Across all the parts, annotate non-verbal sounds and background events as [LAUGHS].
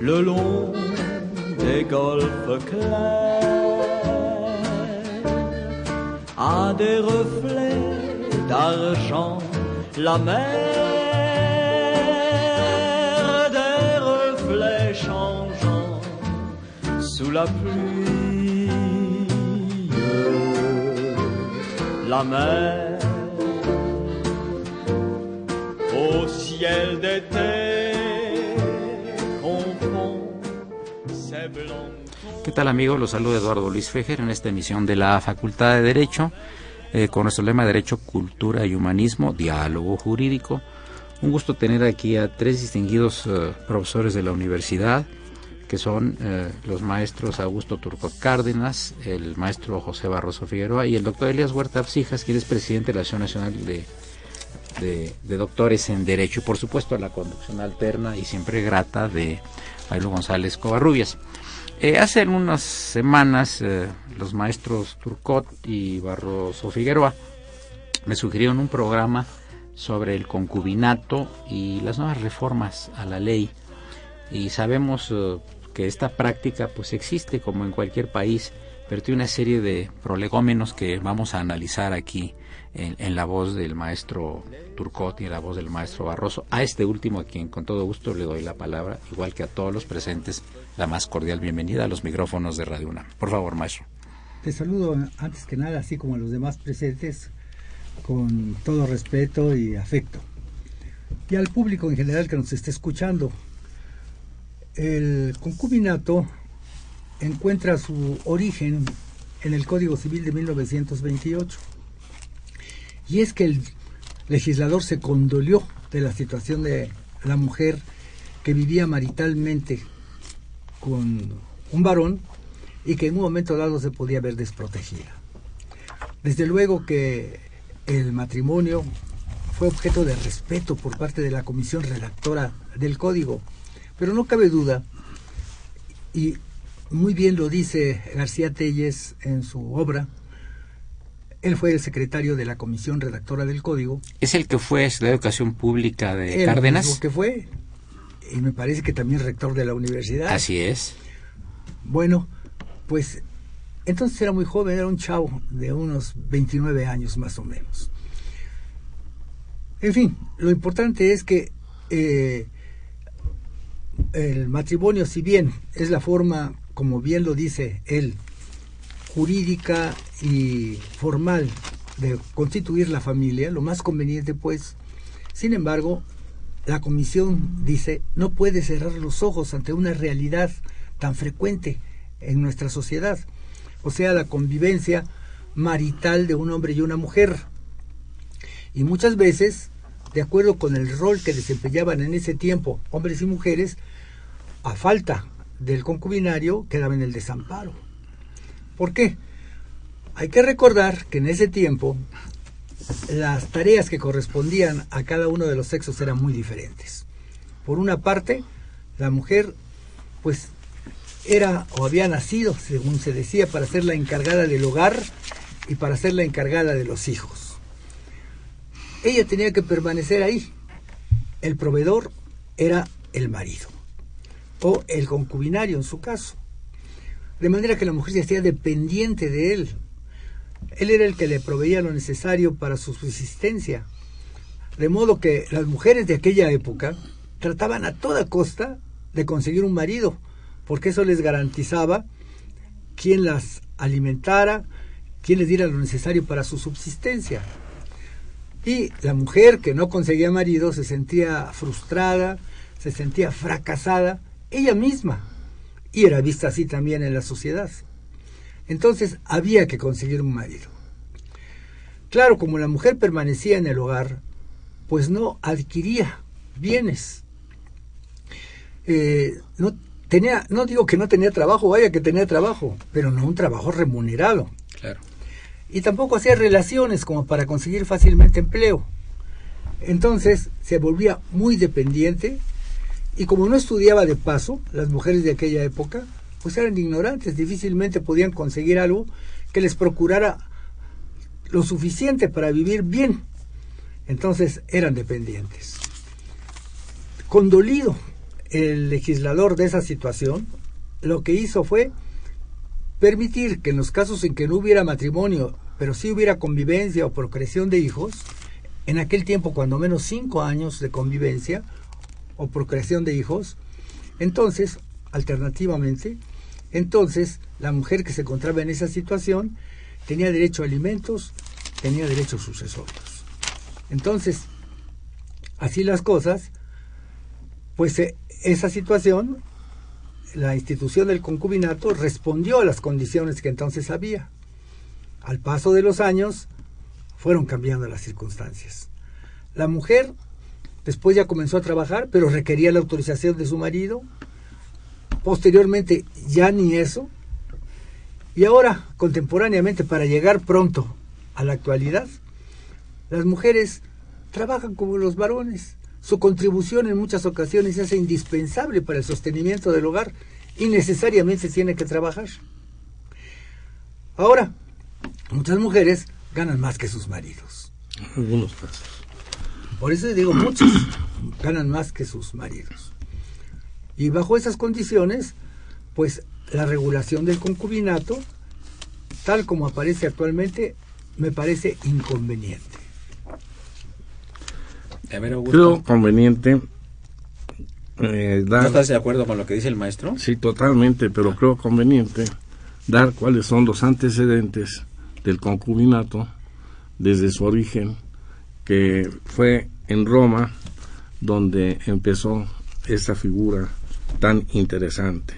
Le long des golfes clairs. A des reflets d'argent la mer des reflets changeants sous la pluie. La mer ¿Qué tal amigos? Los saluda Eduardo Luis Fejer en esta emisión de la Facultad de Derecho eh, con nuestro lema Derecho, Cultura y Humanismo, Diálogo Jurídico. Un gusto tener aquí a tres distinguidos eh, profesores de la universidad que son eh, los maestros Augusto Turcot Cárdenas, el maestro José Barroso Figueroa y el doctor Elias Huerta Absijas, quien es presidente de la Asociación Nacional de, Doctores en Derecho y por supuesto la conducción alterna y siempre grata de Bailo González Covarrubias. Eh, hace algunas semanas eh, los maestros Turcot y Barroso Figueroa me sugirieron un programa sobre el concubinato y las nuevas reformas a la ley y sabemos uh, que esta práctica pues existe como en cualquier país, pero tiene una serie de prolegómenos que vamos a analizar aquí en, en, la voz del maestro Turcot y en la voz del maestro Barroso. A este último, a quien con todo gusto le doy la palabra, igual que a todos los presentes, la más cordial bienvenida a los micrófonos de Radio UNAM. Por favor, maestro. Te saludo antes que nada, así como a los demás presentes, con todo respeto y afecto. Y al público en general que nos esté escuchando, el concubinato encuentra su origen en el Código Civil de 1928. Y es que el legislador se condolió de la situación de la mujer que vivía maritalmente con un varón y que en un momento dado se podía ver desprotegida. Desde luego que el matrimonio fue objeto de respeto por parte de la comisión redactora del código pero no cabe duda, y muy bien lo dice García Telles en su obra, él fue el secretario de la comisión redactora del código. ¿Es el que fue de Educación Pública de el Cárdenas? Que fue, y me parece que también rector de la universidad. Así es. Bueno, pues entonces era muy joven, era un chavo de unos 29 años más o menos. En fin, lo importante es que eh, el matrimonio, si bien es la forma, como bien lo dice él, jurídica y formal de constituir la familia, lo más conveniente pues, sin embargo, la comisión dice, no puede cerrar los ojos ante una realidad tan frecuente en nuestra sociedad, o sea, la convivencia marital de un hombre y una mujer. Y muchas veces, de acuerdo con el rol que desempeñaban en ese tiempo hombres y mujeres, a falta del concubinario quedaba en el desamparo. ¿Por qué? Hay que recordar que en ese tiempo las tareas que correspondían a cada uno de los sexos eran muy diferentes. Por una parte, la mujer pues era o había nacido, según se decía, para ser la encargada del hogar y para ser la encargada de los hijos. Ella tenía que permanecer ahí. El proveedor era el marido o el concubinario en su caso. De manera que la mujer se hacía dependiente de él. Él era el que le proveía lo necesario para su subsistencia. De modo que las mujeres de aquella época trataban a toda costa de conseguir un marido, porque eso les garantizaba quien las alimentara, quien les diera lo necesario para su subsistencia. Y la mujer que no conseguía marido se sentía frustrada, se sentía fracasada, ella misma, y era vista así también en la sociedad. Entonces había que conseguir un marido. Claro, como la mujer permanecía en el hogar, pues no adquiría bienes. Eh, no tenía, no digo que no tenía trabajo, vaya que tenía trabajo, pero no un trabajo remunerado. Claro. Y tampoco hacía relaciones como para conseguir fácilmente empleo. Entonces se volvía muy dependiente y como no estudiaba de paso, las mujeres de aquella época, pues eran ignorantes, difícilmente podían conseguir algo que les procurara lo suficiente para vivir bien. Entonces eran dependientes. Condolido el legislador de esa situación, lo que hizo fue permitir que en los casos en que no hubiera matrimonio, pero sí hubiera convivencia o procreación de hijos, en aquel tiempo cuando menos cinco años de convivencia o procreación de hijos, entonces, alternativamente, entonces la mujer que se encontraba en esa situación tenía derecho a alimentos, tenía derechos sucesorios. Entonces, así las cosas, pues eh, esa situación, la institución del concubinato respondió a las condiciones que entonces había. Al paso de los años, fueron cambiando las circunstancias. La mujer después ya comenzó a trabajar, pero requería la autorización de su marido. Posteriormente ya ni eso. Y ahora, contemporáneamente, para llegar pronto a la actualidad, las mujeres trabajan como los varones. Su contribución en muchas ocasiones es indispensable para el sostenimiento del hogar y necesariamente tiene que trabajar. Ahora, muchas mujeres ganan más que sus maridos. Algunos casos. Por eso digo, muchos ganan más que sus maridos. Y bajo esas condiciones, pues la regulación del concubinato, tal como aparece actualmente, me parece inconveniente. A ver, Augusto, Creo conveniente eh, ¿no dar... estás de acuerdo con lo que dice el maestro? Sí, totalmente, pero creo conveniente dar cuáles son los antecedentes del concubinato desde su origen, que fue en Roma donde empezó esta figura tan interesante.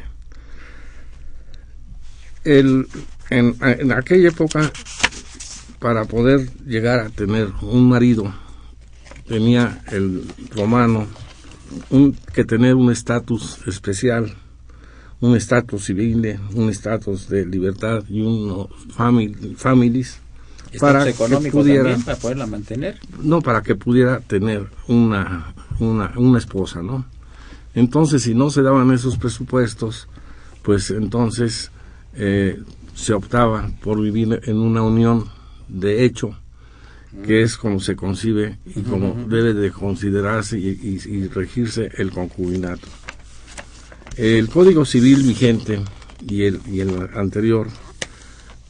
El, en, en aquella época, para poder llegar a tener un marido, tenía el romano un- que tener un estatus especial, un estatus civil, un estatus de libertad y un family, families para que pudiera también, para poderla mantener. no para que pudiera tener una, una, una esposa, ¿no? Entonces, si no se daban esos presupuestos, pues entonces eh, se optaba por vivir en una unión de hecho, que es como se concibe y como debe de considerarse y, y- y regirse el concubinato. El Código Civil vigente y el, y el anterior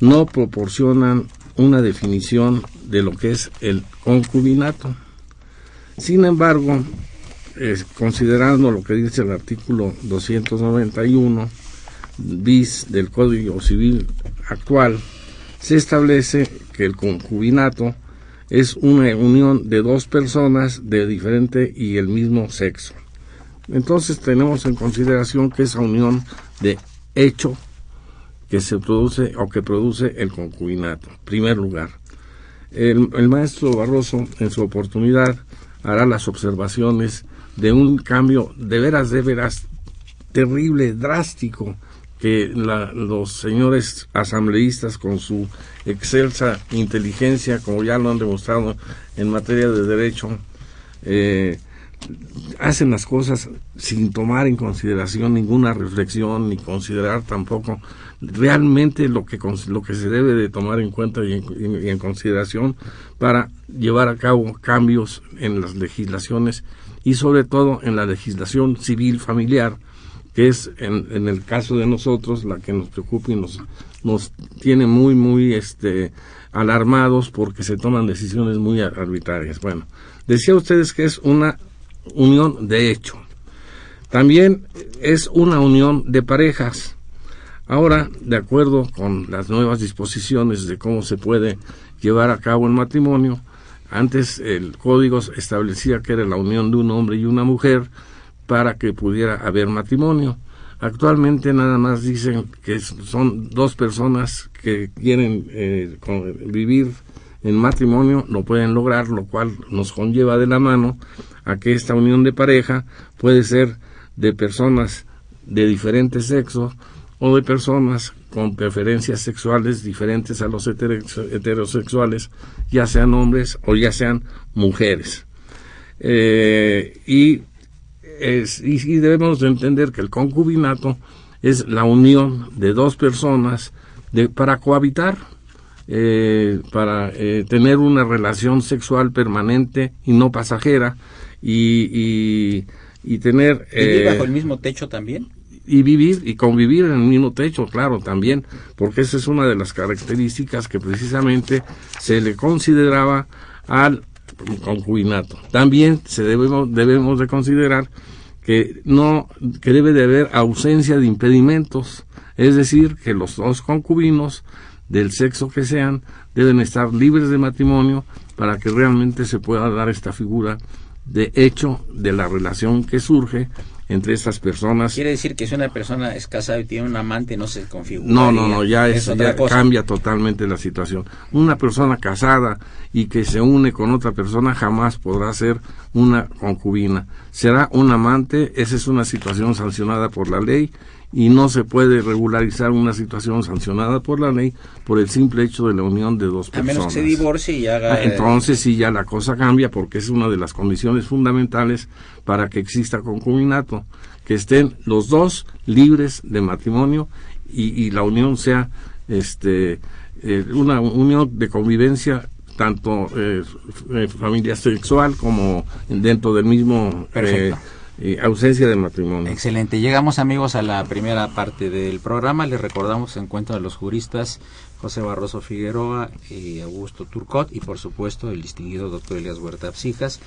no proporcionan una definición de lo que es el concubinato. Sin embargo, considerando lo que dice el artículo 291 bis del Código Civil actual, se establece que el concubinato es una unión de dos personas de diferente y el mismo sexo. Entonces tenemos en consideración que esa unión de hecho que se produce o que produce el concubinato. Primer lugar, el maestro Barroso en su oportunidad hará las observaciones de un cambio de veras, de veras terrible, drástico, que la- los señores asambleístas con su excelsa inteligencia, como ya lo han demostrado en materia de derecho, eh, hacen las cosas sin tomar en consideración ninguna reflexión ni considerar tampoco realmente lo que lo que se debe de tomar en cuenta y en, y en consideración para llevar a cabo cambios en las legislaciones y sobre todo en la legislación civil familiar que es en, en, el caso de nosotros la que nos preocupa y nos, nos tiene muy, muy este, alarmados porque se toman decisiones muy arbitrarias. Bueno, decía ustedes que es una unión de hecho. También es una unión de parejas. Ahora, de acuerdo con las nuevas disposiciones de cómo se puede llevar a cabo el matrimonio, antes el código establecía que era la unión de un hombre y una mujer para que pudiera haber matrimonio. Actualmente nada más dicen que son dos personas que quieren eh, vivir en matrimonio, lo pueden lograr, lo cual nos conlleva de la mano a que esta unión de pareja puede ser de personas de diferentes sexos o de personas con preferencias sexuales diferentes a los heterosexuales, ya sean hombres o ya sean mujeres. Eh, y, es, y, debemos de entender que el concubinato es la unión de dos personas de, para cohabitar, eh, para eh, tener una relación sexual permanente y no pasajera y, y, tener... ¿Vivir bajo el mismo techo también? Y vivir y convivir en el mismo techo, claro, también, porque esa es una de las características que precisamente se le consideraba al concubinato. También se debemos, debemos de considerar que no, que debe de haber ausencia de impedimentos, es decir, que los dos concubinos del sexo que sean deben estar libres de matrimonio para que realmente se pueda dar esta figura de hecho de la relación que surge entre estas personas. Quiere decir que si una persona es casada y tiene un amante no se configura. No, no, no, ya, es, ya cambia totalmente la situación. Una persona casada y que se une con otra persona jamás podrá ser una concubina. Será un amante, esa es una situación sancionada por la ley y no se puede regularizar una situación sancionada por la ley por el simple hecho de la unión de dos personas. A menos que se divorcie y haga... Ah, entonces sí ya la cosa cambia porque es una de las condiciones fundamentales para que exista concubinato, que estén los dos libres de matrimonio y, la unión sea este eh, una unión de convivencia tanto eh, eh, familia sexual como dentro del mismo ausencia de matrimonio. Excelente. Llegamos amigos a la primera parte del programa. Les recordamos el encuentro de los juristas José Barroso Figueroa y Augusto Turcot y por supuesto el distinguido doctor Elias Huerta Absijas,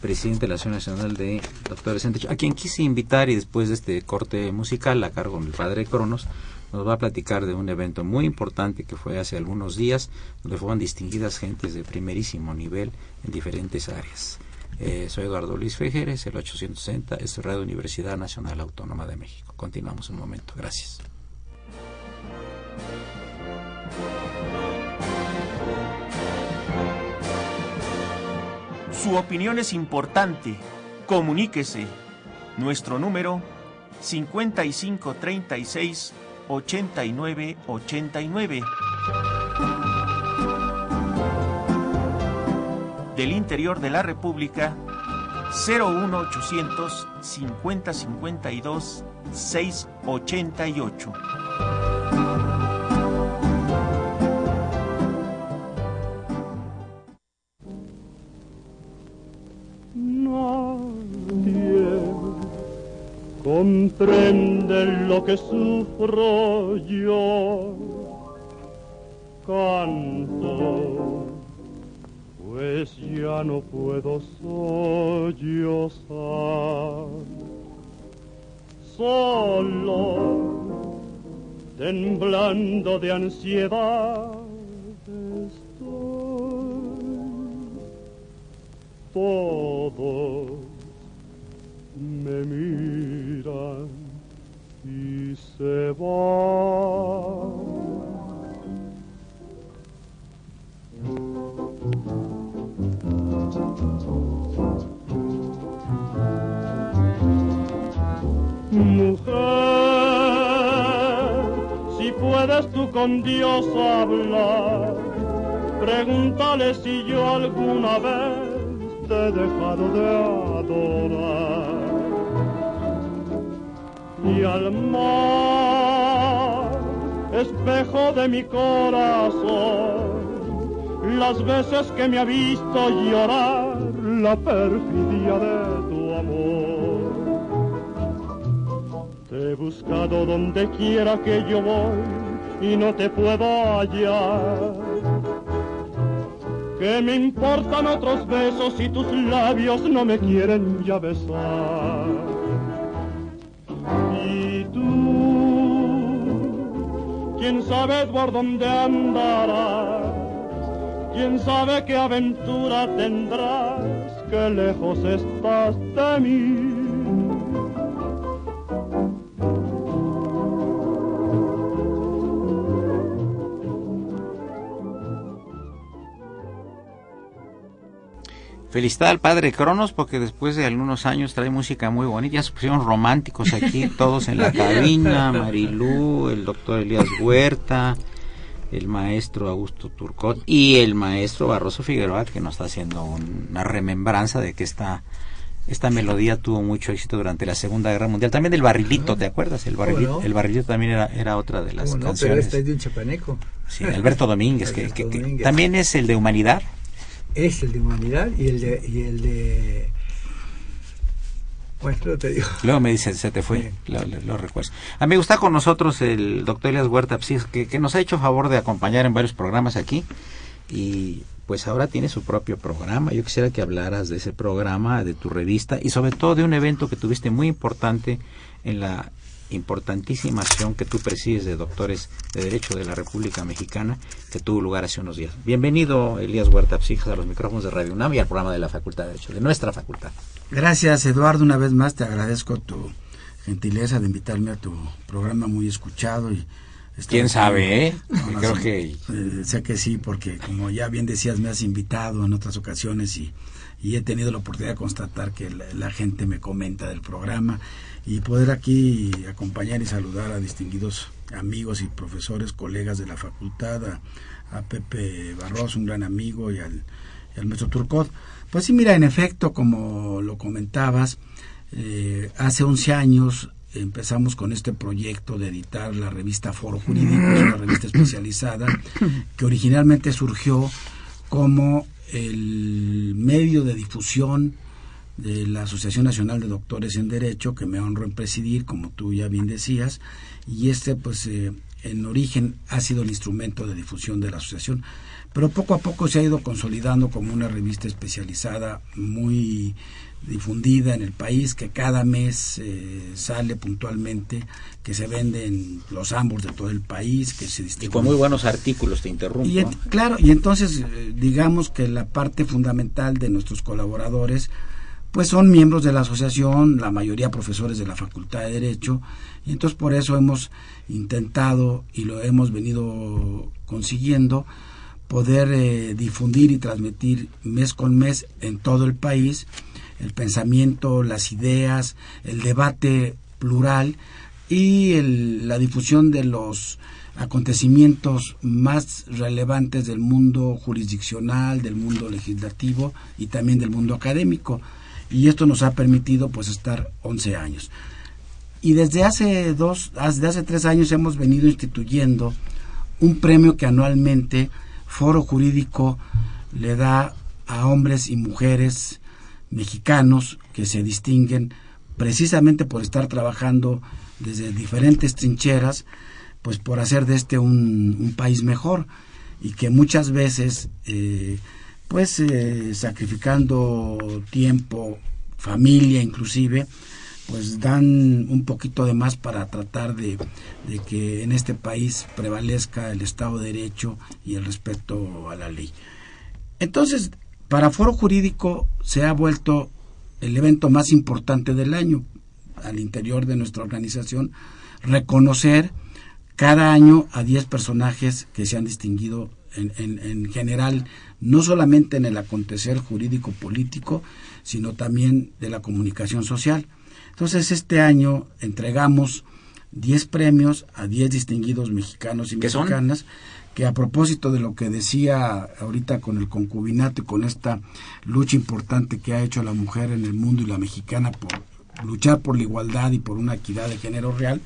presidente de la Asociación Nacional de Doctores en a quien quise invitar y después de este corte musical a cargo del padre Cronos, nos va a platicar de un evento muy importante que fue hace algunos días, donde fueron distinguidas gentes de primerísimo nivel en diferentes áreas. Eh, soy Eduardo Luis Fejeres, el 860, es Radio Universidad Nacional Autónoma de México. Continuamos un momento. Gracias. Su opinión es importante. Comuníquese. Nuestro número 5536 8989. Del interior de la República 01800 5052 688. Nadie comprende lo que sufro yo. Canto pues ya no puedo sollozar. Solo, temblando de ansiedad, estoy. Todos me miran y se van. Tú con Dios hablar, pregúntale si yo alguna vez te he dejado de adorar. Y al mar, espejo de mi corazón, las veces que me ha visto llorar la perfidia de tu amor. Te He buscado donde quiera que yo voy y no te puedo hallar. ¿Qué me importan otros besos si tus labios no me quieren ya besar? Y tú, quién sabe por dónde andarás, quién sabe qué aventura tendrás, qué lejos estás de mí. Felicidad al padre Cronos porque después de algunos años trae música muy bonita. Ya se pusieron románticos aquí, [LAUGHS] todos en la cabina. Marilú, el doctor Elías Huerta, el maestro Augusto Turcot y el maestro Barroso Figueroa que nos está haciendo una remembranza de que esta, esta melodía tuvo mucho éxito durante la Segunda Guerra Mundial. También del barrilito, ¿te acuerdas? El barrilito, no? el barrilito también era, era otra de las ¿Cómo no? Pero canciones. este es de un chapaneco. Sí, Alberto Domínguez, que, Alberto que- que Domínguez. también es el de Humanidad. Es el de humanidad y el de... Y el de bueno, te digo. Luego me dice, se te fue, lo, lo- lo recuerdo. Amigo, está con nosotros el doctor Elias Huerta Psis, que, que nos ha hecho favor de acompañar en varios programas aquí. Y pues ahora tiene su propio programa. Yo quisiera que hablaras de ese programa, de tu revista y sobre todo de un evento que tuviste muy importante en la importantísima acción que tú presides de doctores de Derecho de la República Mexicana que tuvo lugar hace unos días. Bienvenido, Elías Huerta Psijas, a los micrófonos de Radio UNAM y al programa de la Facultad de Derecho, de nuestra facultad. Gracias, Eduardo. Una vez más te agradezco tu gentileza de invitarme a tu programa muy escuchado. y ¿Quién sabe, eh? No, no, Creo que Eh, sé que sí, porque como ya bien decías, me has invitado en otras ocasiones y, y he tenido la oportunidad de constatar que la, la gente me comenta del programa y poder aquí acompañar y saludar a distinguidos amigos y profesores, colegas de la facultad, a, a Pepe Barros, un gran amigo, y al, y al maestro Turcot. Pues sí, mira, en efecto, como lo comentabas, eh, hace 11 años empezamos con este proyecto de editar la revista Foro Jurídico, es una revista especializada [LAUGHS] que originalmente surgió como el medio de difusión de la Asociación Nacional de Doctores en Derecho, que me honro en presidir, como tú ya bien decías, y este, pues, eh, en origen ha sido el instrumento de difusión de la asociación, pero poco a poco se ha ido consolidando como una revista especializada muy difundida en el país, que cada mes eh, sale puntualmente, que se vende en los ambos de todo el país, que se Y distribuye. con muy buenos artículos, te interrumpo. Y claro, y entonces eh, digamos que la parte fundamental de nuestros colaboradores pues son miembros de la asociación, la mayoría profesores de la Facultad de Derecho, y entonces por eso hemos intentado y lo hemos venido consiguiendo poder eh, difundir y transmitir mes con mes en todo el país el pensamiento, las ideas, el debate plural y el- la difusión de los acontecimientos más relevantes del mundo jurisdiccional, del mundo legislativo y también del mundo académico. Y esto nos ha permitido pues estar 11 años. Y desde hace dos, desde hace tres años hemos venido instituyendo un premio que anualmente Foro Jurídico le da a hombres y mujeres mexicanos que se distinguen precisamente por estar trabajando desde diferentes trincheras, pues por hacer de este un, un país mejor y que muchas veces, eh, pues eh, sacrificando tiempo, familia inclusive, pues dan un poquito de más para tratar de, que en este país prevalezca el Estado de Derecho y el respeto a la ley. Entonces, para Foro Jurídico se ha vuelto el evento más importante del año al interior de nuestra organización, reconocer cada año a 10 personajes que se han distinguido en general, no solamente en el acontecer jurídico político, sino también de la comunicación social. Entonces, este año entregamos 10 premios a 10 distinguidos mexicanos y mexicanas que a propósito de lo que decía ahorita con el concubinato y con esta lucha importante que ha hecho la mujer en el mundo y la mexicana por luchar por la igualdad y por una equidad de género real,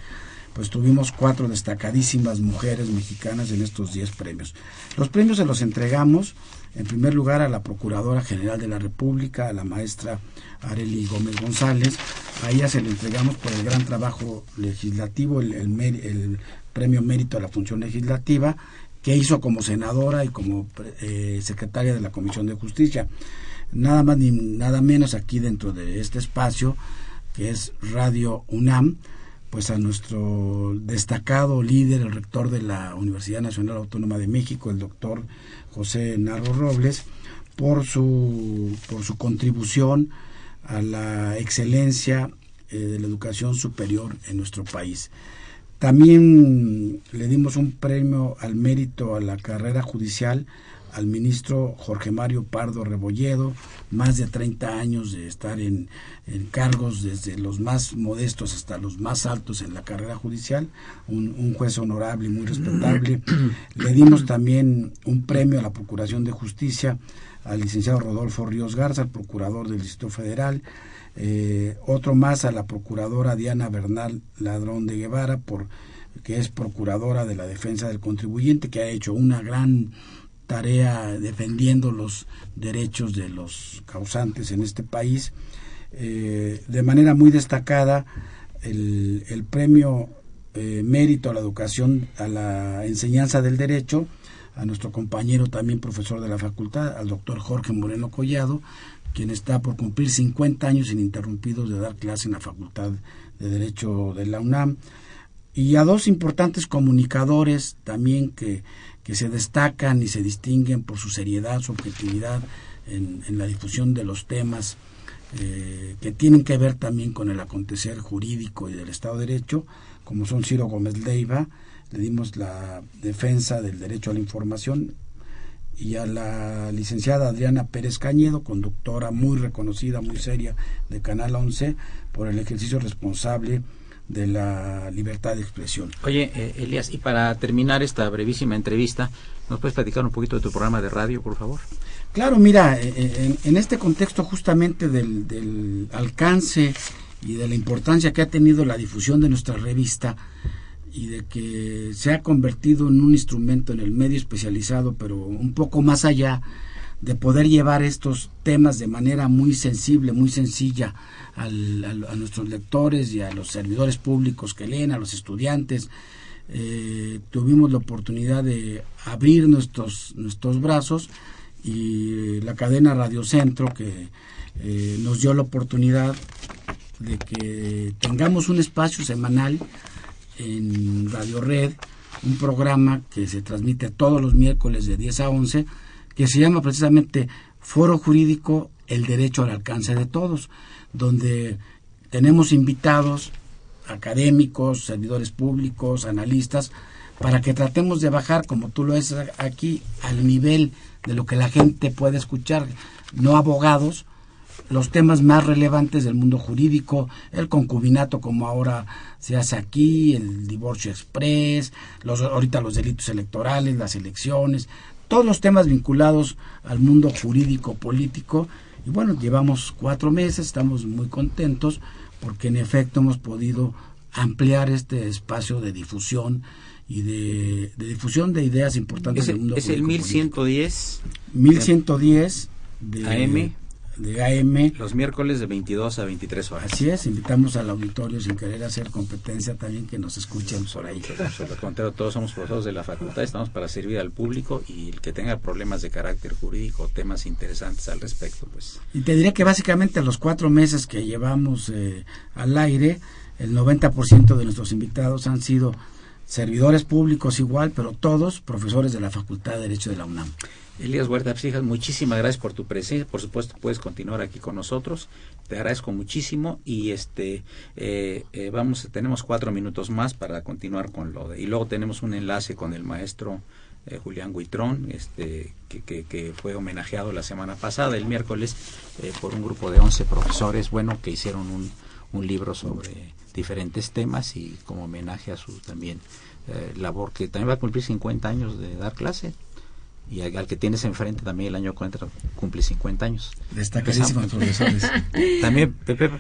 pues tuvimos cuatro destacadísimas mujeres mexicanas en estos 10 premios. Los premios se los entregamos en primer lugar a la Procuradora General de la República, a la maestra Areli Gómez González. A ella se le entregamos por el gran trabajo legislativo, el, premio mérito a la función legislativa que hizo como senadora y como eh, secretaria de la Comisión de Justicia. Nada más ni nada menos aquí dentro de este espacio, que es Radio UNAM, pues a nuestro destacado líder, el rector de la Universidad Nacional Autónoma de México, el doctor José Narro Robles, por su, por su contribución a la excelencia eh, de la educación superior en nuestro país. También le dimos un premio al mérito a la carrera judicial al ministro Jorge Mario Pardo Rebolledo, más de 30 años de estar en, cargos desde los más modestos hasta los más altos en la carrera judicial, un, juez honorable y muy respetable. [CLEARS THROAT] Le dimos también un premio a la Procuración de Justicia al licenciado Rodolfo Ríos Garza, procurador del Distrito Federal, eh, otro más a la procuradora Diana Bernal Ladrón de Guevara, por, que es procuradora de la defensa del contribuyente, que ha hecho una gran tarea defendiendo los derechos de los causantes en este país. Eh, de manera muy destacada, el, el premio eh, Mérito a la Educación, a la Enseñanza del Derecho, a nuestro compañero también profesor de la facultad, al doctor Jorge Moreno Collado, quien está por cumplir 50 años ininterrumpidos de dar clase en la Facultad de Derecho de la UNAM, y a dos importantes comunicadores también que que se destacan y se distinguen por su seriedad, su objetividad en, la difusión de los temas eh, que tienen que ver también con el acontecer jurídico y del Estado de Derecho, como son Ciro Gómez Leiva, le dimos la defensa del derecho a la información, y a la licenciada Adriana Pérez Cañedo, conductora muy reconocida, muy seria de Canal 11, por el ejercicio responsable de la libertad de expresión. Oye, eh, Elías, y para terminar esta brevísima entrevista, ¿nos puedes platicar un poquito de tu programa de radio, por favor? Claro, mira, eh, eh, en, este contexto justamente del, del, alcance y de la importancia que ha tenido la difusión de nuestra revista y de que se ha convertido en un instrumento en el medio especializado, pero un poco más allá de poder llevar estos temas de manera muy sensible, muy sencilla a nuestros lectores y a los servidores públicos que leen, a los estudiantes. Eh, tuvimos la oportunidad de abrir nuestros, nuestros brazos y la cadena Radio Centro que eh, nos dio la oportunidad de que tengamos un espacio semanal en Radio Red, un programa que se transmite todos los miércoles de 10 a 11, que se llama precisamente Foro Jurídico, el Derecho al Alcance de Todos donde tenemos invitados académicos, servidores públicos, analistas, para que tratemos de bajar, como tú lo es aquí, al nivel de lo que la gente puede escuchar, no abogados, los temas más relevantes del mundo jurídico, el concubinato como ahora se hace aquí, el divorcio express, los, ahorita los delitos electorales, las elecciones, todos los temas vinculados al mundo jurídico político y bueno, llevamos cuatro meses, estamos muy contentos porque en efecto hemos podido ampliar este espacio de difusión y de, difusión de ideas importantes del mundo. Es el 1110. 1110 de AM de AM. Los miércoles de 22 a 23 horas. Así es, invitamos al auditorio sin querer hacer competencia también que nos escuchen por ahí. todos somos profesores de la facultad, estamos para servir al público y el que tenga problemas de carácter jurídico, temas interesantes al respecto, pues. Y te diría que básicamente los cuatro meses que llevamos eh, al aire, el 90% de nuestros invitados han sido servidores públicos igual, pero todos profesores de la Facultad de Derecho de la UNAM. Elías Huerta Psijas, muchísimas gracias por tu presencia. Por supuesto, puedes continuar aquí con nosotros. Te agradezco muchísimo y este eh, eh, vamos, tenemos cuatro minutos más para continuar con lo de y luego tenemos un enlace con el maestro eh, Julián Guitrón, este que, que, que, fue homenajeado la semana pasada, el miércoles, por un grupo de 11 profesores, bueno, que hicieron un, un libro sobre diferentes temas y como homenaje a su también labor que también va a cumplir 50 años de dar clase y al, que tienes enfrente también el año cuenta cumple 50 años. Destacadísimos profesores. [LAUGHS] también, Pepe.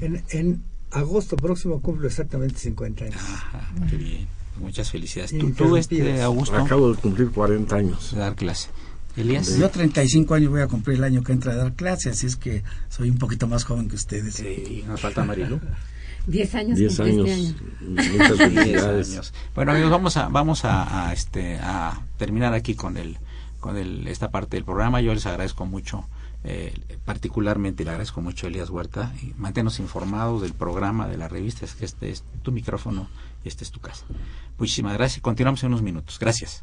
En, en agosto próximo cumplo exactamente 50 años. Ajá, qué bien. Muchas felicidades. ¿Tú, tú este, Augusto? Acabo de cumplir 40 años. de dar clase. Elías. Yo 35 años voy a cumplir el año que entra a dar clase, así es que soy un poquito más joven que ustedes. Sí, nos falta Marilu. Diez años 10 cumplí años. este año. Muchas Diez felicidades. años. Bueno, amigos, vamos a vamos a, a, este a terminar aquí con el con el esta parte del programa. Yo les agradezco mucho eh, particularmente le agradezco mucho a Elías Huerta y manténnos informados del programa de la revista, es que este es tu micrófono y este es tu casa. Muchísimas gracias y continuamos en unos minutos. Gracias.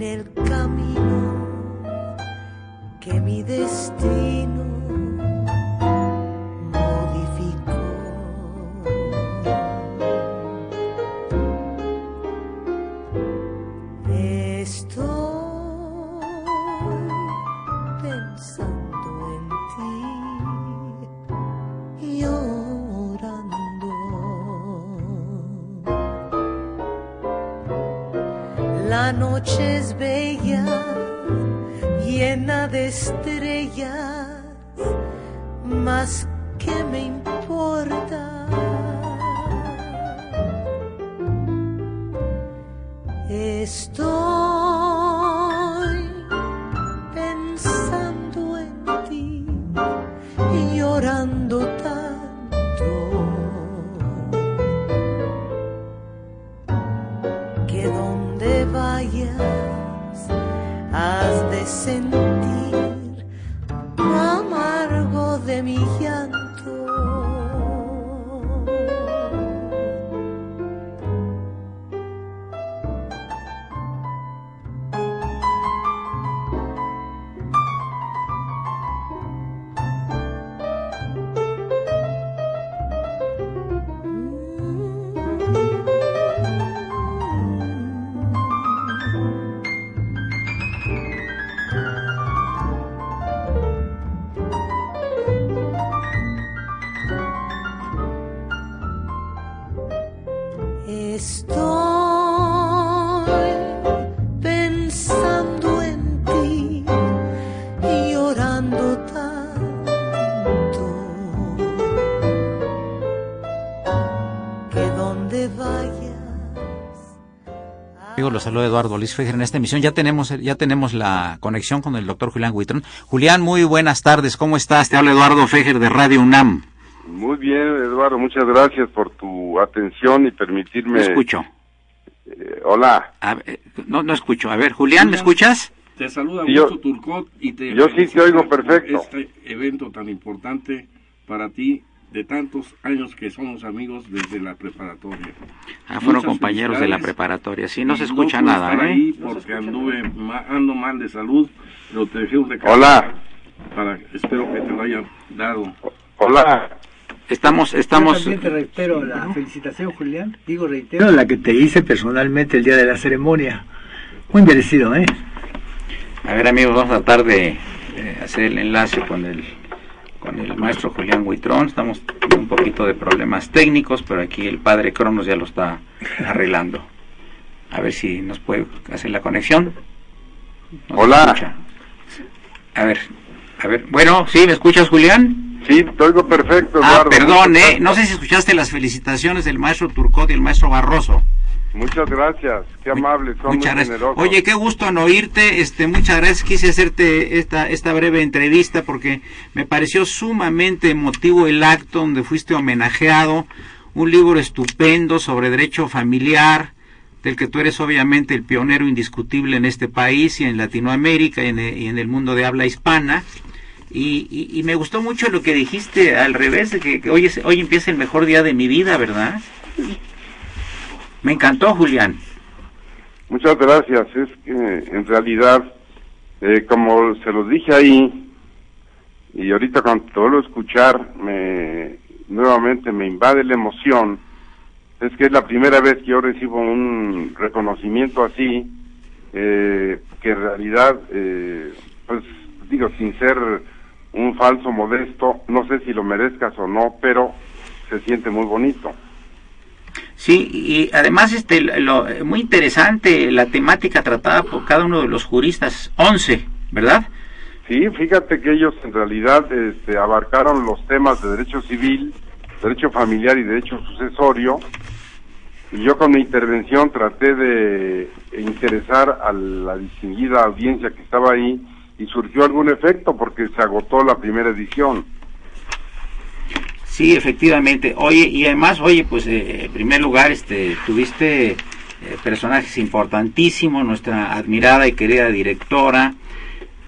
En el camino que mi destino los saluda Eduardo Luis Fejer. En esta emisión ya tenemos ya tenemos la conexión con el doctor Julián Huitrón. Julián, muy buenas tardes. ¿Cómo estás? Te habla Eduardo Fejer de Radio UNAM. Muy bien, Eduardo, muchas gracias por tu atención y permitirme... Te escucho. Eh, hola, A ver, no, no escucho. A ver, Julián, ¿me escuchas? Te saluda Sí, yo- Augusto Turcot y te yo sí te oigo perfecto. Este evento tan importante para ti de tantos años que somos amigos desde la preparatoria. Ah, fueron Muchas compañeros de la preparatoria. Sí, no se Y escucha nada, estar ¿eh? ahí porque anduve ma- ando mal de salud, pero te dejé un recado. Hola. Para, espero que te lo hayan dado. Hola. Estamos, Yo estamos. también te reitero la felicitación, Julián. Digo, reitero la que te hice personalmente el día de la ceremonia. Muy merecido, ¿eh? A ver, amigos, vamos a tratar de eh, hacer el enlace con el con el maestro Julián Huitrón. Estamos con un poquito de problemas técnicos, pero aquí el padre Cronos ya lo está arreglando. A ver si nos puede hacer la conexión. Hola. escucha. A ver, a ver. Bueno, ¿sí? ¿Me escuchas, Julián? Sí, te oigo perfecto, Ah, Eduardo. perdón, Muchas ¿eh? No sé si escuchaste las felicitaciones del maestro Turcot y el maestro Barroso. Muchas gracias, qué amables, son Muchas muy gracias. generosos. Oye, qué gusto en oírte. Este, muchas gracias. Quise hacerte esta esta breve entrevista porque me pareció sumamente emotivo el acto donde fuiste homenajeado. Un libro estupendo sobre derecho familiar, del que tú eres obviamente el pionero indiscutible en este país y en Latinoamérica y en, y en el mundo de habla hispana. Y, y- y me gustó mucho lo que dijiste al revés, de que, que hoy, es- hoy empieza el mejor día de mi vida, ¿verdad? Me encantó, Julián. Muchas gracias. Es que en realidad, eh, como se los dije ahí, y ahorita cuando te vuelvo a escuchar, me, nuevamente me invade la emoción. Es que es la primera vez que yo recibo un reconocimiento así, eh, que en realidad, eh, pues digo, sin ser un falso modesto, no sé si lo merezcas o no, pero se siente muy bonito. Sí, y además este lo, muy interesante la temática tratada por cada uno de los juristas, 11, ¿verdad? Sí, fíjate que ellos en realidad este, abarcaron los temas de derecho civil, derecho familiar y derecho sucesorio. Y yo con mi intervención traté de interesar a la distinguida audiencia que estaba ahí y surgió algún efecto porque se agotó la primera edición. Sí, efectivamente. Oye, y además, oye, pues eh, en primer lugar, este, tuviste eh, personajes importantísimos, nuestra admirada y querida directora,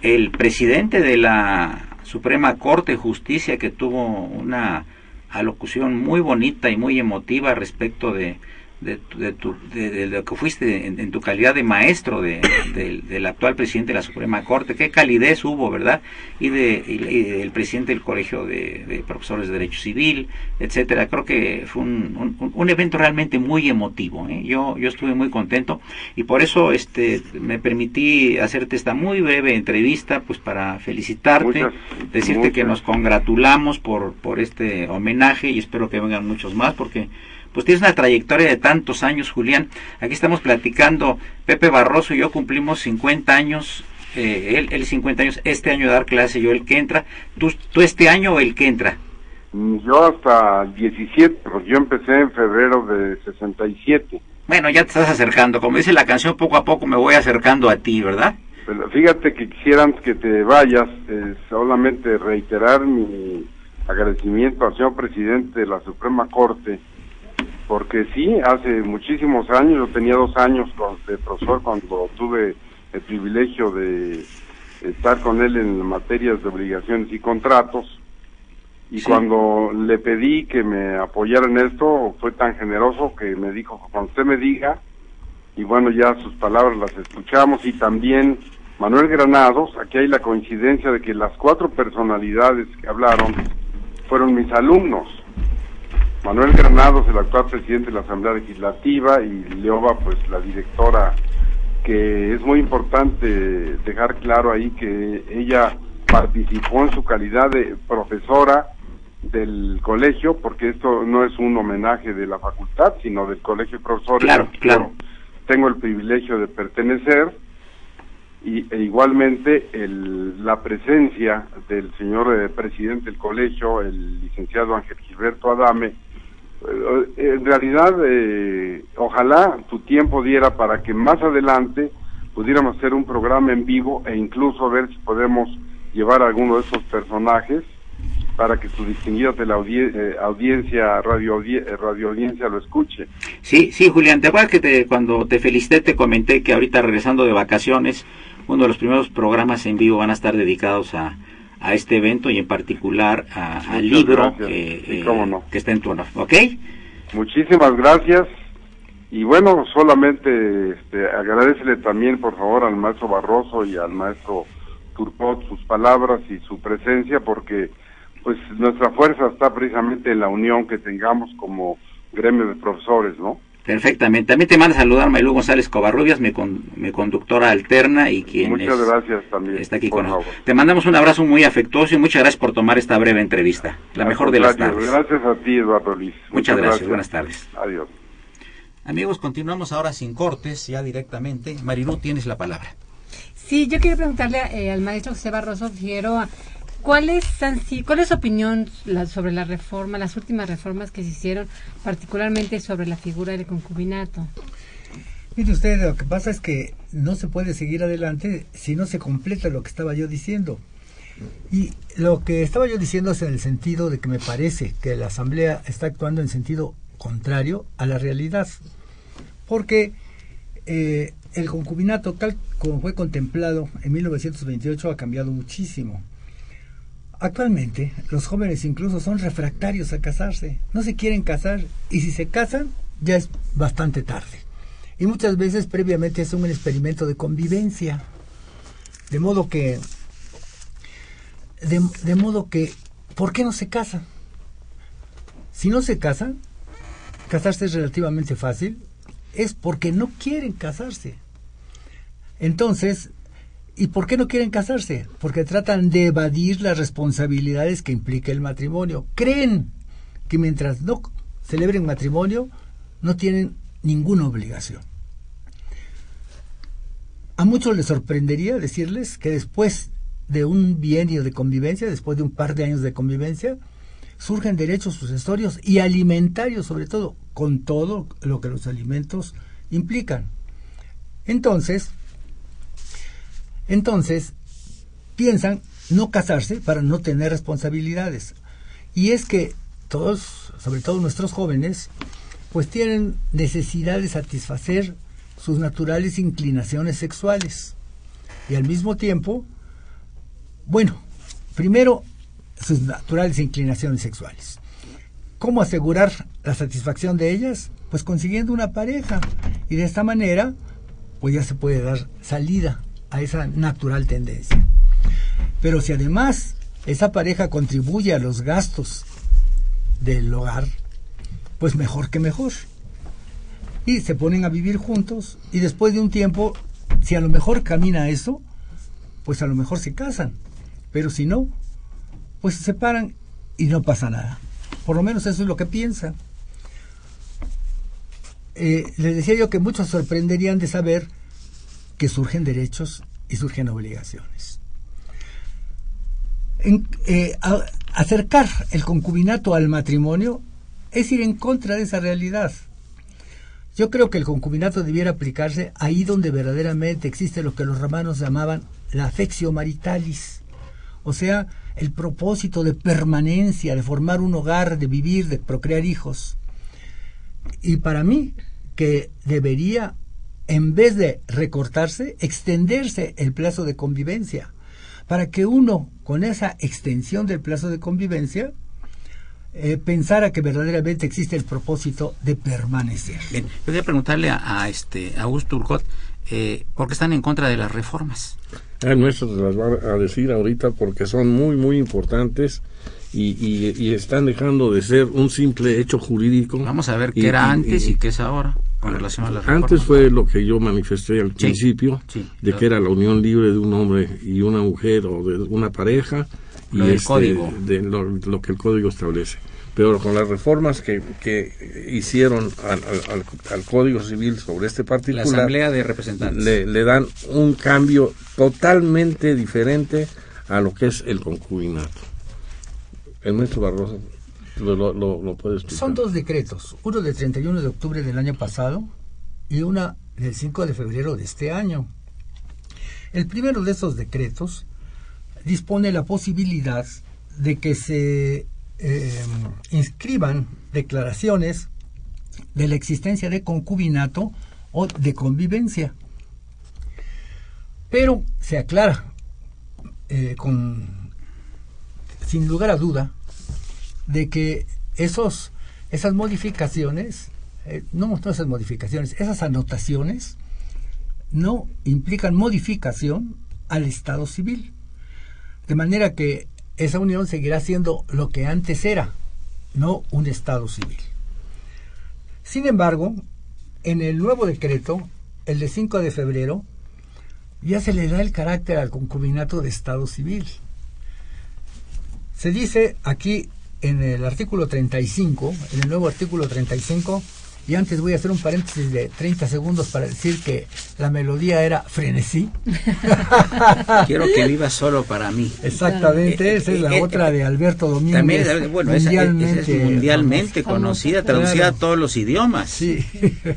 el presidente de la Suprema Corte de Justicia que tuvo una alocución muy bonita y muy emotiva respecto de, de, tu- de, tu- de- de lo que fuiste en, en tu calidad de maestro de, del- del actual presidente de la Suprema Corte. Qué calidez hubo, ¿verdad? Y, de, y, y del presidente del Colegio de, de Profesores de Derecho Civil, etcétera. Creo que fue un, un- un evento realmente muy emotivo. ¿eh? Yo, yo estuve muy contento y por eso este, me permití hacerte esta muy breve entrevista, pues para felicitarte, Muchas, decirte que nos congratulamos por, por este homenaje y espero que vengan muchos más porque pues tienes una trayectoria de tantos años, Julián. Aquí estamos platicando, Pepe Barroso y yo cumplimos 50 años, eh, él, él 50 años, este año dar clase, yo el que entra. ¿Tú, tú este año o el que entra? Mm, Yo hasta el 17, porque yo empecé en febrero de 67. Bueno, ya te estás acercando, como dice la canción, poco a poco me voy acercando a ti, ¿verdad? Pero fíjate que quisieran que te vayas, eh, solamente reiterar mi agradecimiento al señor presidente de la Suprema Corte, porque sí, hace muchísimos años, yo tenía dos años con, de profesor cuando tuve el privilegio de estar con él en materias de obligaciones y contratos, y Sí. cuando le pedí que me apoyara en esto, fue tan generoso que me dijo, cuando usted me diga, y bueno, ya sus palabras las escuchamos y también Manuel Granados, aquí hay la coincidencia de que las cuatro personalidades que hablaron fueron mis alumnos. Manuel Granados, el actual presidente de la Asamblea Legislativa, y Leoba, pues la directora, que es muy importante dejar claro ahí que ella participó en su calidad de profesora del colegio, porque esto no es un homenaje de la facultad, sino del colegio de profesores. Claro, claro. Tengo el privilegio de pertenecer y e igualmente el, la presencia del señor eh, presidente del colegio, el licenciado Ángel Gilberto Adame, en realidad eh, ojalá tu tiempo diera para que más adelante pudiéramos hacer un programa en vivo e incluso ver si podemos llevar a alguno de esos personajes para que tu distinguida de la audie- eh, audiencia, radio, eh, radio audiencia lo escuche. Sí, sí, Julián, ¿te acuerdas que te- cuando te felicité te comenté que ahorita regresando de vacaciones uno de los primeros programas en vivo van a estar dedicados a, a este evento y en particular a- al libro eh, Sí, eh, cómo no. que está en tu honor. ¿Ok? Muchísimas gracias. Y bueno, solamente este, agradecerle también, por favor, al maestro Barroso y al maestro Turcot sus palabras y su presencia, porque pues nuestra fuerza está precisamente en la unión que tengamos como gremio de profesores, ¿no? Perfectamente. También te manda a saludar Maylú González Covarrubias, mi, con- mi conductora alterna y quien Muchas es- gracias también. está aquí con nosotros. Te mandamos un abrazo muy afectuoso y muchas gracias por tomar esta breve entrevista. La mejor de las tardes. Gracias a ti, Eduardo Luis. Muchas gracias. Buenas tardes. Adiós. Amigos, continuamos ahora sin cortes, ya directamente. Marilú, tienes la palabra. Sí, yo quiero preguntarle eh, al maestro José Barroso Figueroa, ¿cuáles han si- ¿cuál es su opinión sobre la reforma, las últimas reformas que se hicieron, particularmente sobre la figura del concubinato? Mire usted, lo que pasa es que no se puede seguir adelante si no se completa lo que estaba yo diciendo. Y lo que estaba yo diciendo es en el sentido de que me parece que la Asamblea está actuando en sentido contrario a la realidad. Porque eh, el concubinato, tal como fue contemplado en 1928, ha cambiado muchísimo. Actualmente, los jóvenes incluso son refractarios a casarse. No se quieren casar y si se casan, ya es bastante tarde. Y muchas veces previamente es un experimento de convivencia. De modo que, de, modo que, ¿por qué no se casan? Si no se casan, casarse es relativamente fácil, es porque no quieren casarse. Entonces, ¿y por qué no quieren casarse? Porque tratan de evadir las responsabilidades que implica el matrimonio. Creen que mientras no celebren matrimonio, no tienen ninguna obligación. A muchos les sorprendería decirles que después de un bienio de convivencia, después de un par de años de convivencia, surgen derechos sucesorios y alimentarios sobre todo, con todo lo que los alimentos implican. Entonces, entonces piensan no casarse para no tener responsabilidades. Y es que todos, sobre todo nuestros jóvenes, pues tienen necesidad de satisfacer sus naturales inclinaciones sexuales. Y al mismo tiempo, bueno, primero sus naturales inclinaciones sexuales. ¿Cómo asegurar la satisfacción de ellas? Pues consiguiendo una pareja. Y de esta manera, pues ya se puede dar salida a esa natural tendencia. Pero si además esa pareja contribuye a los gastos del hogar, pues mejor que mejor. Y se ponen a vivir juntos y después de un tiempo, si a lo mejor camina eso, pues a lo mejor se casan. Pero si no, pues se separan y no pasa nada. Por lo menos eso es lo que piensan. Eh, les decía yo que muchos sorprenderían de saber que surgen derechos y surgen obligaciones. Eh, acercar el concubinato al matrimonio es ir en contra de esa realidad. Yo creo que el concubinato debiera aplicarse ahí donde verdaderamente existe lo que los romanos llamaban la affectio maritalis, o sea, el propósito de permanencia, de formar un hogar, de vivir, de procrear hijos. Y para mí, que debería, en vez de recortarse, extenderse el plazo de convivencia, para que uno, con esa extensión del plazo de convivencia, eh, pensara que verdaderamente existe el propósito de permanecer. Bien, yo quería preguntarle a, a este a Augusto Urcot, eh, ¿por qué están en contra de las reformas? Te las va a decir ahorita porque son muy, muy importantes y, y- y están dejando de ser un simple hecho jurídico. Vamos a ver qué Y- era y- antes y, y- qué es ahora con relación a las reformas. Antes fue lo que yo manifesté al Sí, principio, sí, de que era la unión libre de un hombre y una mujer o de una pareja y Lo este, código. de lo, lo que el código establece. Pero con las reformas que, que hicieron al, al- al- Código Civil sobre este La particular, Asamblea de Representantes. le, le dan un cambio totalmente diferente a lo que es el concubinato. El maestro Barroso Son dos decretos, uno del 31 de octubre del año pasado y una del 5 de febrero de este año. El primero de esos decretos dispone la posibilidad de que se eh, inscriban declaraciones de la existencia de concubinato o de convivencia. Pero se aclara eh, con sin lugar a duda de que esos esas modificaciones eh, no, no esas modificaciones, esas anotaciones no implican modificación al Estado civil. De manera que esa unión seguirá siendo lo que antes era, no un Estado civil. Sin embargo, en el nuevo decreto, el de 5 de febrero, ya se le da el carácter al concubinato de Estado civil. Se dice aquí en el artículo 35, en el nuevo artículo 35, y antes voy a hacer un paréntesis de 30 segundos para decir que la melodía era frenesí. [LAUGHS] Quiero que viva solo para mí. Exactamente, esa es la Eh, eh, otra de Alberto Domínguez. También, bueno, esa- esa es mundialmente conocida, traducida a todos los idiomas. Sí,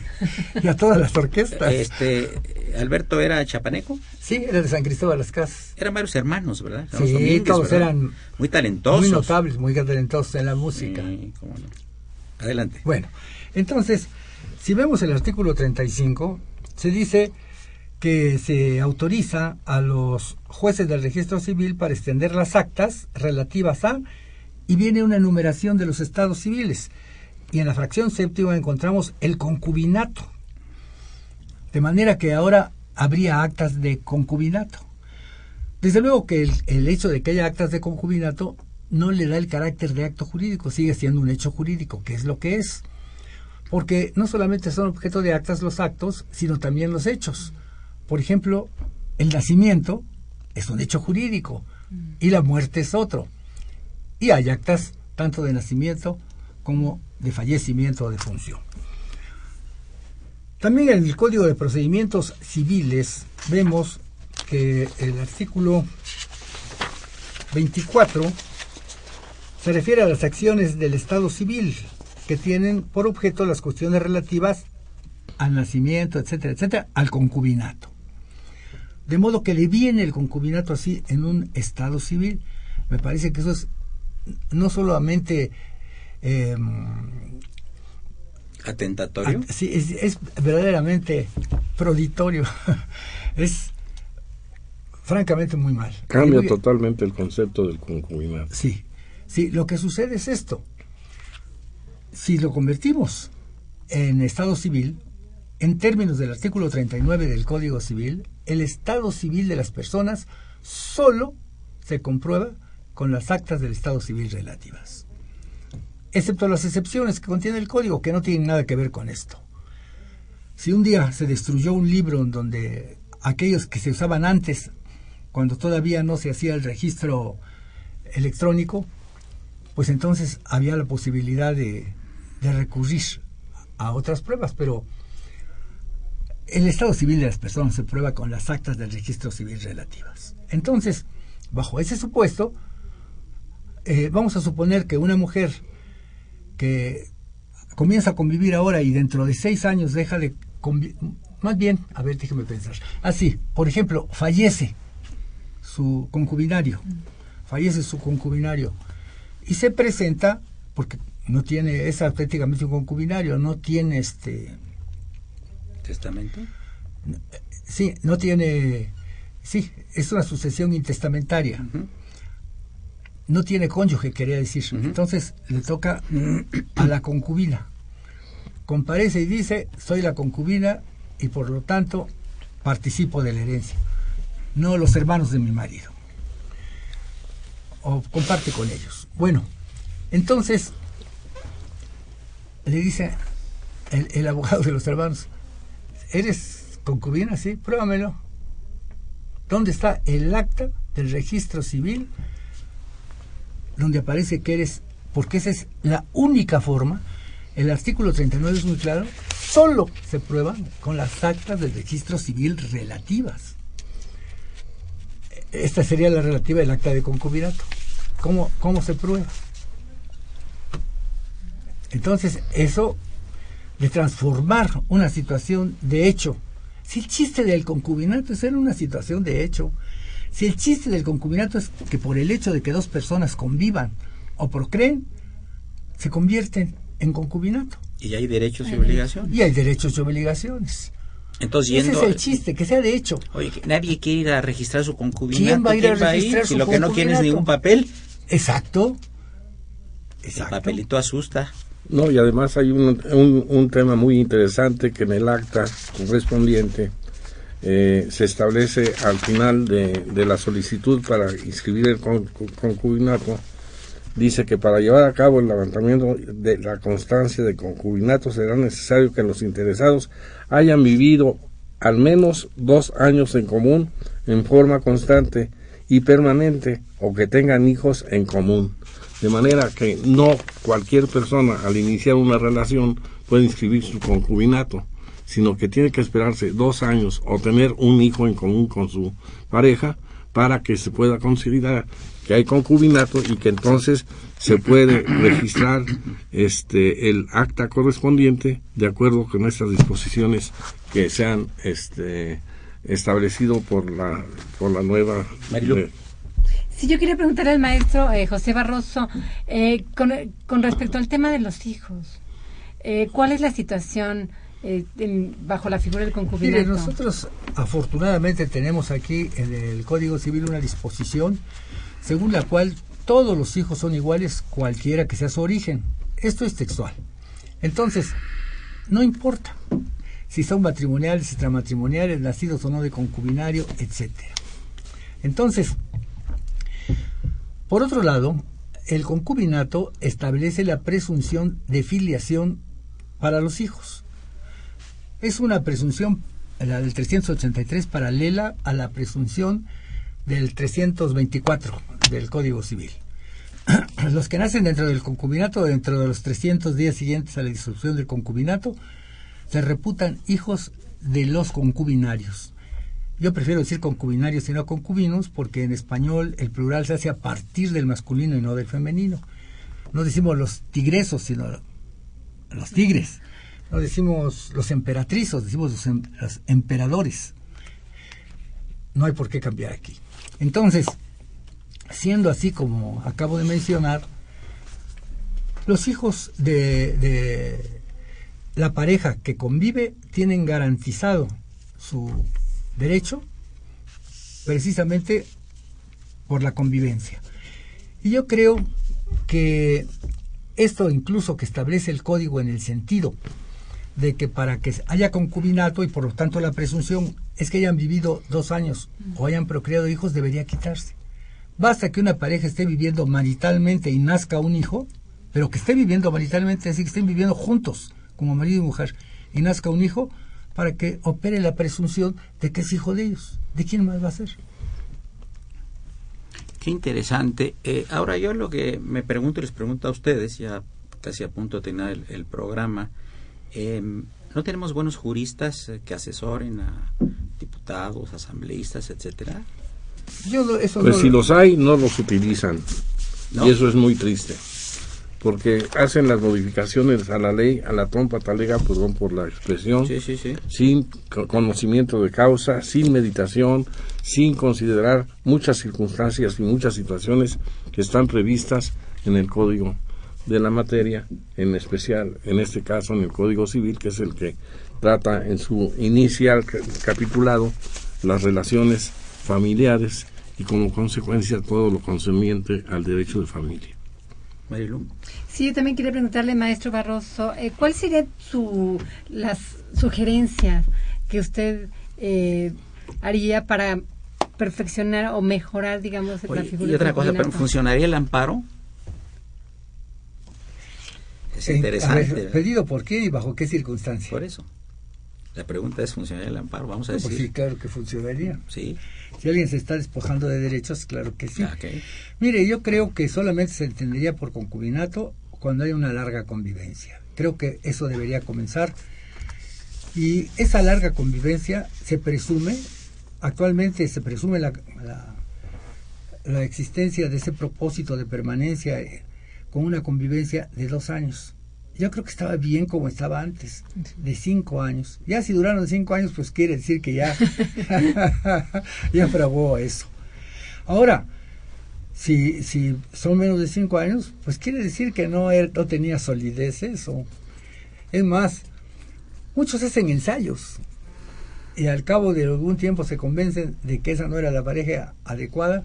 [LAUGHS] y a todas las orquestas. Este, Alberto era chapaneco. Sí, era de San Cristóbal Las Casas. Eran varios hermanos, ¿verdad? Sí, Domínguez, todos ¿verdad? eran muy talentosos. Muy notables, muy talentosos en la música. Sí, cómo no. Adelante. Bueno, entonces, si vemos el artículo 35, se dice que se autoriza a los jueces del registro civil para extender las actas relativas a, y viene una enumeración de los estados civiles. Y en la fracción séptima encontramos el concubinato. De manera que ahora habría actas de concubinato. Desde luego que el, hecho de que haya actas de concubinato no le da el carácter de acto jurídico, sigue siendo un hecho jurídico, que es lo que es. Porque no solamente son objeto de actas los actos, sino también los hechos. Por ejemplo, el nacimiento es un hecho jurídico y la muerte es otro. Y hay actas tanto de nacimiento como de fallecimiento o de función. También en el Código de Procedimientos Civiles vemos que el artículo 24 se refiere a las acciones del Estado civil que tienen por objeto las cuestiones relativas al nacimiento, etcétera, etcétera, al concubinato. De modo que le viene el concubinato así en un Estado civil. Me parece que eso es no solamente eh, atentatorio. Sí, es, es verdaderamente proditorio. [LAUGHS] es francamente muy mal. Cambia totalmente el concepto del concubinato. Sí, sí, lo que sucede es esto. Si lo convertimos en Estado civil, en términos del artículo 39 del Código Civil, el Estado civil de las personas solo se comprueba con las actas del Estado civil relativas. Excepto las excepciones que contiene el Código, que no tienen nada que ver con esto. Si un día se destruyó un libro en donde aquellos que se usaban antes, cuando todavía no se hacía el registro electrónico, pues entonces había la posibilidad de, de recurrir a otras pruebas, pero el estado civil de las personas se prueba con las actas del registro civil relativas. Entonces, bajo ese supuesto, eh, vamos a suponer que una mujer que comienza a convivir ahora y dentro de seis años deja de convivir, más bien, a ver, déjeme pensar. Así, por ejemplo, fallece su concubinario, fallece su concubinario y se presenta porque no tiene, es auténticamente un concubinario, no tiene este testamento. Sí, no tiene, sí, es una sucesión intestamentaria. Uh -huh. No tiene cónyuge, quería decir. Uh -huh. Entonces le toca [CLEARS THROAT] a la concubina. Comparece y dice, soy la concubina y por lo tanto participo de la herencia, no los hermanos de mi marido. O comparte con ellos. Bueno, entonces le dice el, el abogado de los hermanos, ¿eres concubina? Sí, pruébamelo. ¿Dónde está el acta del registro civil donde aparece que eres, porque esa es la única forma, el artículo 39 es muy claro, solo se prueba con las actas del registro civil relativas. Esta sería la relativa del acta de concubinato. ¿Cómo, cómo se prueba? Entonces, eso de transformar una situación de hecho. Si el chiste del concubinato es ser una situación de hecho, si el chiste del concubinato es que por el hecho de que dos personas convivan o procreen, se convierten en concubinato. Y hay derechos y obligaciones. Y hay derechos y obligaciones. Entonces, Ese yendo, es el chiste, que sea de hecho. Oye, que nadie quiere ir a registrar su concubinato. ¿Quién va a ir a registrar Si su lo que no quiere es ningún papel, Exacto. el papelito asusta. No, y además hay un, un, un tema muy interesante que en el acta correspondiente eh, se establece al final de, la solicitud para inscribir el con- con- concubinato, dice que para llevar a cabo el levantamiento de la constancia de concubinato será necesario que los interesados hayan vivido al menos dos años en común en forma constante y permanente o que tengan hijos en común. De manera que no cualquier persona al iniciar una relación puede inscribir su concubinato, sino que tiene que esperarse dos años o tener un hijo en común con su pareja para que se pueda considerar que hay concubinato y que entonces se puede registrar este el acta correspondiente de acuerdo con estas disposiciones que se han este establecido por la por la nueva Marilu. Sí, yo quería preguntarle al maestro eh, José Barroso, eh, con, con respecto al tema de los hijos, eh, ¿cuál es la situación eh, bajo la figura del concubinato? Mire, nosotros afortunadamente tenemos aquí en el Código Civil una disposición según la cual todos los hijos son iguales cualquiera que sea su origen. Esto es textual. Entonces, no importa si son matrimoniales, extramatrimoniales, nacidos o no de concubinario, etcétera. Entonces, por otro lado, el concubinato establece la presunción de filiación para los hijos. Es una presunción, la del 383, paralela a la presunción del 324 del Código Civil. [CLEARS THROAT] Los que nacen dentro del concubinato, dentro de los 300 días siguientes a la disolución del concubinato, se reputan hijos de los concubinarios. Yo prefiero decir concubinarios y no concubinos porque en español el plural se hace a partir del masculino y no del femenino. No decimos los tigresos, sino los tigres. No decimos los emperatrizos, decimos los, em- emperadores. No hay por qué cambiar aquí. Entonces, siendo así como acabo de mencionar, los hijos de la pareja que convive tienen garantizado su derecho precisamente por la convivencia. Y yo creo que esto incluso que establece el código en el sentido de que para que haya concubinato y por lo tanto la presunción es que hayan vivido dos años o hayan procreado hijos debería quitarse. Basta que una pareja esté viviendo maritalmente y nazca un hijo, pero que esté viviendo maritalmente, es decir, que estén viviendo juntos como marido y mujer y nazca un hijo para que opere la presunción de que es hijo de ellos. ¿De quién más va a ser? Qué interesante. Eh, ahora yo lo que me pregunto y les pregunto a ustedes, ya casi a punto de terminar el, el programa, eh, ¿no tenemos buenos juristas eh, que asesoren a diputados, asambleístas, etcétera? Yo no- eso Pues no- si los hay, no los utilizan. No. Y eso es muy triste. Porque hacen las modificaciones a la ley, a la trompa talega, perdón por la expresión, Sí, sí, sí. sin co- conocimiento de causa, sin meditación, sin considerar muchas circunstancias y muchas situaciones que están previstas en el código de la materia, en especial, en este caso, en el Código Civil, que es el que trata en su inicial ca- capitulado las relaciones familiares y como consecuencia todo lo concerniente al derecho de familia. Marilu. Sí, yo también quería preguntarle, maestro Barroso, eh, ¿cuál serían su, las sugerencias que usted eh, haría para perfeccionar o mejorar, digamos, la Oye, figura y otra cosa. ¿funcionaría el amparo? Es a interesante. ¿Pedido por quién y bajo qué circunstancia? Por eso. La pregunta es, ¿funcionaría el amparo? Vamos a pues decir. sí, claro que funcionaría. Sí. Si alguien se está despojando de derechos, claro que sí. Ah. Mire, yo creo que solamente se entendería por concubinato cuando hay una larga convivencia. Creo que eso debería comenzar. Y esa larga convivencia se presume, actualmente se presume la, la, la existencia de ese propósito de permanencia eh, con una convivencia de dos años. Yo creo que estaba bien como estaba antes, de cinco años. Ya si duraron cinco años, pues quiere decir que ya, [LAUGHS] [LAUGHS] ya fraguó eso. Ahora, si, si son menos de cinco años, pues quiere decir que no, er- no tenía solidez eso. Es más, muchos hacen ensayos y al cabo de algún tiempo se convencen de que esa no era la pareja adecuada,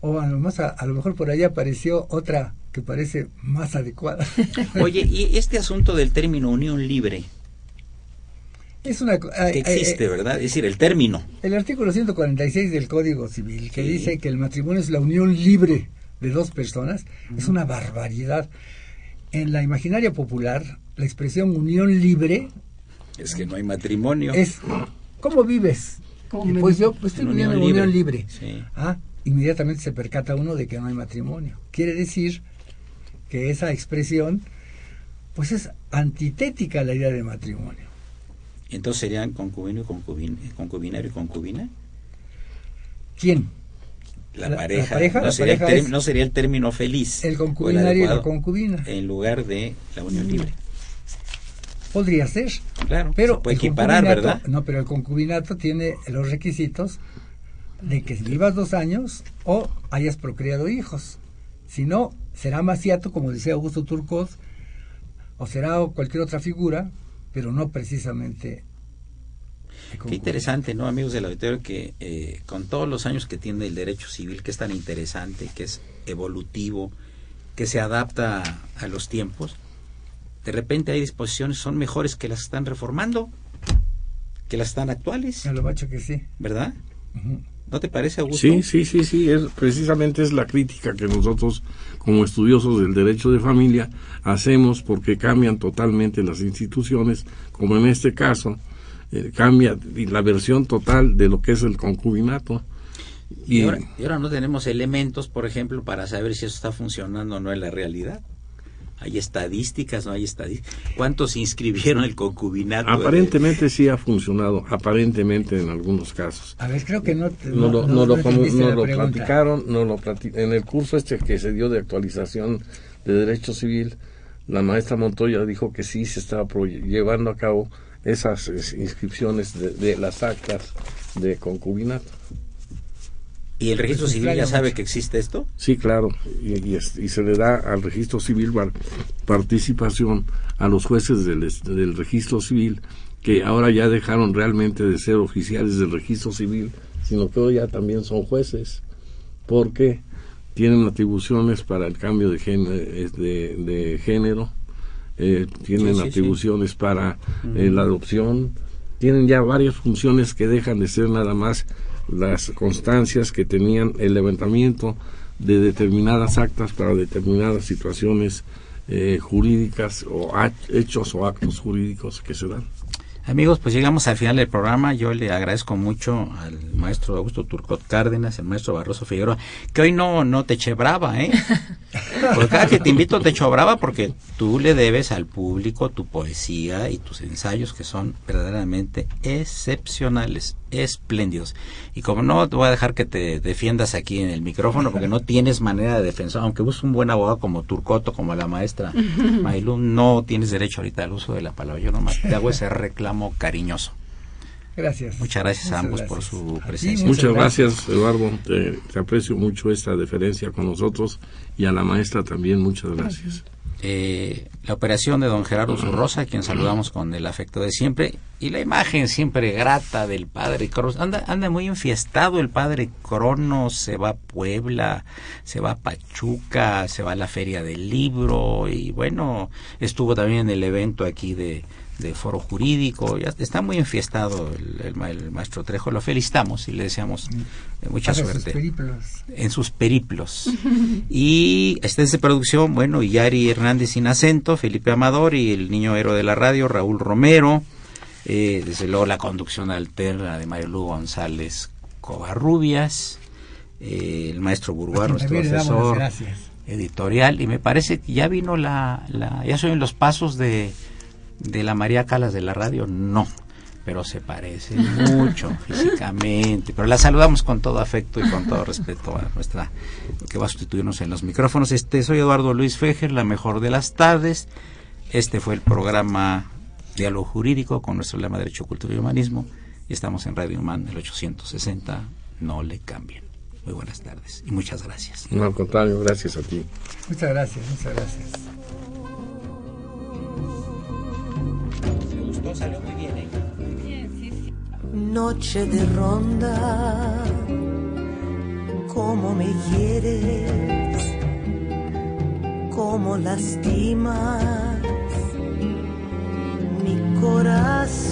o a lo, más a, a lo mejor por allá apareció otra que parece más adecuada. [LAUGHS] Oye, y este asunto del término unión libre, Es una, que existe, eh, ¿verdad? Es decir, el término. El artículo 146 del Código Civil, que Sí. dice que el matrimonio es la unión libre de dos personas, es una barbaridad. En la imaginaria popular, la expresión unión libre Es que no hay matrimonio. es ¿cómo vives? ¿Cómo Y me pues yo pues, estoy En viviendo en unión unión libre. libre. Sí. Ah, inmediatamente se percata uno de que no hay matrimonio. Quiere decir que esa expresión pues es antitética a la idea de matrimonio. Entonces serían concubino y concubina, concubinario y concubina. ¿Quién? La, La- pareja. la pareja- no, la sería pareja el term- es- no sería el término feliz. El concubinario y la concubina. En lugar de la unión libre. Podría ser. Claro, Pero se puede equiparar, ¿verdad? No, pero el concubinato tiene los requisitos de que vivas dos años o hayas procreado hijos. Si no, será maciato, como decía Augusto Turcot, o será cualquier otra figura, pero no precisamente. Qué interesante, ¿no, amigos del auditorio? Que eh, con todos los años que tiene el derecho civil, que es tan interesante, que es evolutivo, que se adapta a los tiempos, de repente hay disposiciones son mejores que las que están reformando, que las están actuales, A lo macho que sí. ¿verdad? Ujú. ¿No te parece, Augusto? Sí, sí, sí, sí, es, precisamente es la crítica que nosotros como estudiosos del derecho de familia hacemos porque cambian totalmente las instituciones, como en este caso, eh, cambia la versión total de lo que es el concubinato. Y, Y, ahora, y ahora no tenemos elementos, por ejemplo, para saber si eso está funcionando o no en la realidad. Hay estadísticas, no hay estadísticas. ¿Cuántos se inscribieron el concubinato? aparentemente sí ha funcionado, aparentemente en algunos casos. A ver, creo que no. te- No, lo, no- no lo, no lo platicaron, no lo plati- en el curso este que se dio de actualización de Derecho Civil, la maestra Montoya dijo que sí se estaba pro- llevando a cabo esas es, inscripciones de, de las actas de concubinato. ¿Y el registro civil ya sabe que existe esto? Sí, claro, y, y es- y se le da al registro civil par- participación a los jueces del, del registro civil que ahora ya dejaron realmente de ser oficiales del registro civil, sino que hoy ya también son jueces, porque tienen atribuciones para el cambio de, género, de, de género, eh, tienen Sí, sí, sí. atribuciones para eh, la adopción, tienen ya varias funciones que dejan de ser nada más las constancias que tenían el levantamiento de determinadas actas para determinadas situaciones eh, jurídicas o hechos o actos jurídicos que se dan. Amigos, pues llegamos al final del programa. Yo le agradezco mucho al maestro Augusto Turcot Cárdenas, el maestro Barroso Figueroa, que hoy no, no te eche brava, ¿eh? [LAUGHS] Porque cada que te invito te echo brava porque tú le debes al público tu poesía y tus ensayos que son verdaderamente excepcionales, espléndidos. Y como no te voy a dejar que te defiendas aquí en el micrófono porque no tienes manera de defensor, aunque busques un buen abogado como Turcoto, como la maestra [LAUGHS] Mailú, no tienes derecho ahorita al uso de la palabra. Yo nomás te hago ese reclamo cariñoso. Gracias. Muchas gracias a ambos gracias. por su presencia. Muchas gracias. gracias, Eduardo. Te, te aprecio mucho esta deferencia con nosotros y a la maestra también muchas gracias. Eh, la operación de don Gerardo Zurrosa, quien saludamos con el afecto de siempre, y la imagen siempre grata del padre Cronos. Anda, anda muy enfiestado el padre Cronos, se va a Puebla, se va a Pachuca, se va a la Feria del Libro, y bueno, estuvo también en el evento aquí de, de Foro Jurídico, ya está muy enfiestado el, el el maestro Trejo, lo felicitamos y le deseamos eh, mucha suerte en sus periplos. [LAUGHS] y este de producción, bueno, Yari Hernández sin acento, Felipe Amador y el niño héroe de la radio, Raúl Romero. Eh, desde luego la conducción alterna de Marilu González Covarrubias, eh, el maestro Burguar, nuestro asesor editorial, y me parece que ya vino la, la ya son los pasos de, de la María Calas de la radio, no, pero se parece [LAUGHS] mucho físicamente, pero la saludamos con todo afecto y con todo respeto a nuestra, que va a sustituirnos en los micrófonos. Este, soy Eduardo Luis Fejer, la mejor de las tardes, este fue el programa Diálogo Jurídico con nuestro lema Derecho, Cultura y Humanismo, y estamos en Radio Human, el 860, no le cambien. Muy buenas tardes y muchas gracias. No, al contrario, gracias a ti. Muchas gracias, muchas gracias. Me gustó, salió muy bien, ¿eh? Bien, sí, sí. noche de ronda, cómo me hieres, cómo lastimas mi corazón.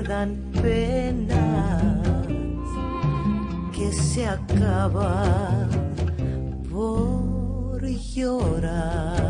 Que dan penas, que se acaba por llorar.